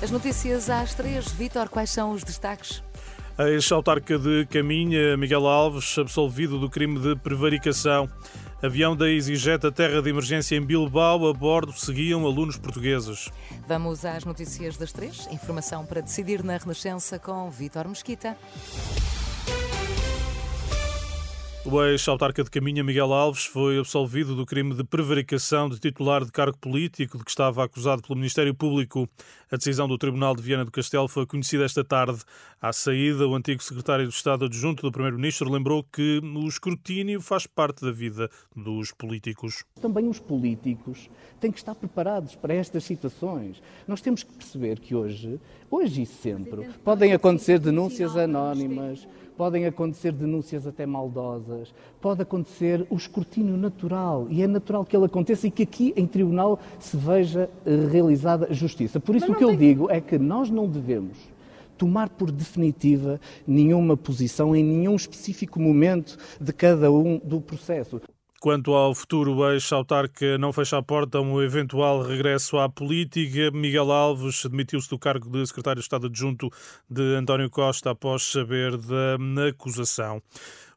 As notícias às três. Vítor, quais são os destaques? A ex-autarca de Caminha, Miguel Alves, absolvido do crime de prevaricação. Avião da EasyJet a terra de emergência em Bilbao, a bordo seguiam alunos portugueses. Vamos às notícias das três. Informação para decidir na Renascença com Vítor Mesquita. O ex-autarca de Caminha, Miguel Alves, foi absolvido do crime de prevaricação de titular de cargo político de que estava acusado pelo Ministério Público. A decisão do Tribunal de Viana do Castelo foi conhecida esta tarde. À saída, o antigo secretário de Estado adjunto do Primeiro-Ministro lembrou que o escrutínio faz parte da vida dos políticos. Também os políticos têm que estar preparados para estas situações. Nós temos que perceber que hoje, hoje e sempre, podem acontecer denúncias anónimas podem acontecer denúncias até maldosas, pode acontecer o escrutínio natural, e é natural que ele aconteça e que aqui em tribunal se veja eh, realizada justiça. Por isso o que tem... eu digo é que nós não devemos tomar por definitiva nenhuma posição em nenhum específico momento de cada um do processo. Quanto ao futuro ex-autarca não fecha a porta a um eventual regresso à política, Miguel Alves demitiu-se do cargo de secretário de Estado adjunto de António Costa após saber da acusação.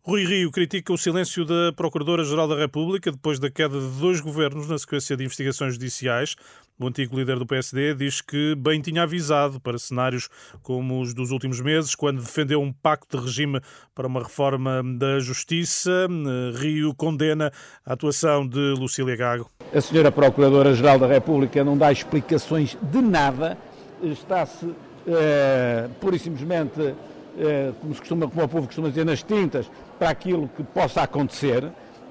Rui Rio critica o silêncio da Procuradora-Geral da República depois da queda de dois governos na sequência de investigações judiciais. O antigo líder do PSD diz que bem tinha avisado para cenários como os dos últimos meses, quando defendeu um pacto de regime para uma reforma da justiça. Rio condena a atuação de Lucília Gago. A senhora Procuradora-Geral da República não dá explicações de nada, está-se é, pura e simplesmente eh, como, se costuma, como o povo costuma dizer, nas tintas para aquilo que possa acontecer,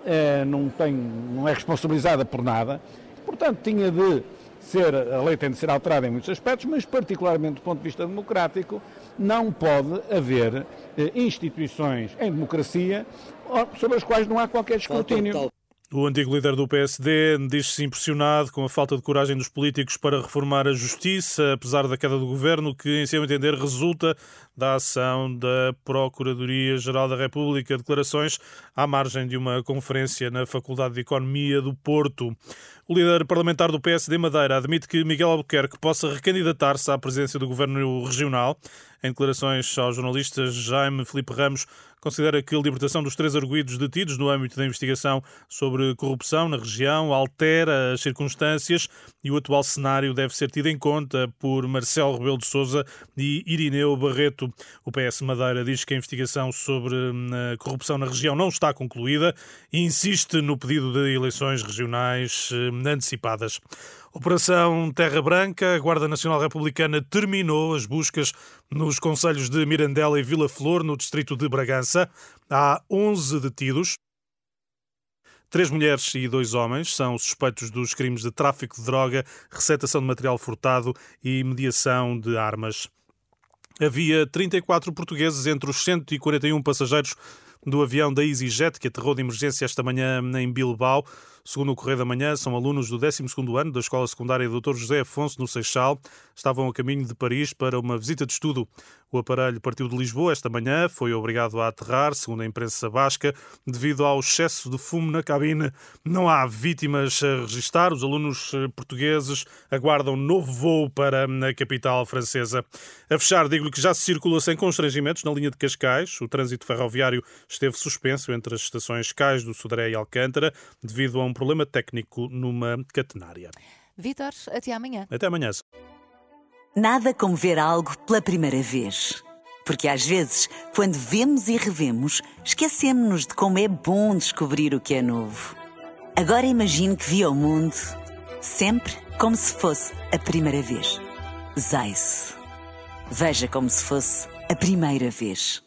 eh, não, tem, não é responsabilizada por nada. Portanto, tinha de ser, a lei tem de ser alterada em muitos aspectos, mas particularmente do ponto de vista democrático, não pode haver eh, instituições em democracia sobre as quais não há qualquer escrutínio. O antigo líder do PSD diz-se impressionado com a falta de coragem dos políticos para reformar a justiça, apesar da queda do governo, que, em seu entender, resulta da ação da Procuradoria-Geral da República. Declarações à margem de uma conferência na Faculdade de Economia do Porto. O líder parlamentar do PSD Madeira admite que Miguel Albuquerque possa recandidatar-se à presidência do governo regional. Em declarações aos jornalistas, Jaime Felipe Ramos considera que a libertação dos três arguídos detidos no âmbito da investigação sobre corrupção na região altera as circunstâncias e o atual cenário deve ser tido em conta por Marcelo Rebelo de Sousa e Irineu Barreto. O PS Madeira diz que a investigação sobre hum, a corrupção na região não está concluída e insiste no pedido de eleições regionais hum, antecipadas. Operação Terra Branca, a Guarda Nacional Republicana terminou as buscas nos conselhos de Mirandela e Vila Flor, no distrito de Bragança. Há 11 detidos. Três mulheres e dois homens são suspeitos dos crimes de tráfico de droga, receptação de material furtado e mediação de armas. Havia 34 portugueses entre os 141 passageiros do avião da EasyJet que aterrou de emergência esta manhã em Bilbao. Segundo o Correio da Manhã, são alunos do 12º ano da Escola Secundária Dr. José Afonso, no Seixal. Estavam a caminho de Paris para uma visita de estudo. O aparelho partiu de Lisboa esta manhã, foi obrigado a aterrar, segundo a imprensa basca, devido ao excesso de fumo na cabine. Não há vítimas a registrar. Os alunos eh, portugueses aguardam novo voo para a capital francesa. A fechar, digo-lhe que já se circula sem constrangimentos na linha de Cascais. O trânsito ferroviário esteve suspenso entre as estações Cais do Sodré e Alcântara, devido a um problema técnico numa catenária. Vítor, até amanhã. Até amanhã. Nada como ver algo pela primeira vez. Porque às vezes, quando vemos e revemos, esquecemos-nos de como é bom descobrir o que é novo. Agora imagine que viu o mundo sempre como se fosse a primeira vez. Zais. Veja como se fosse a primeira vez.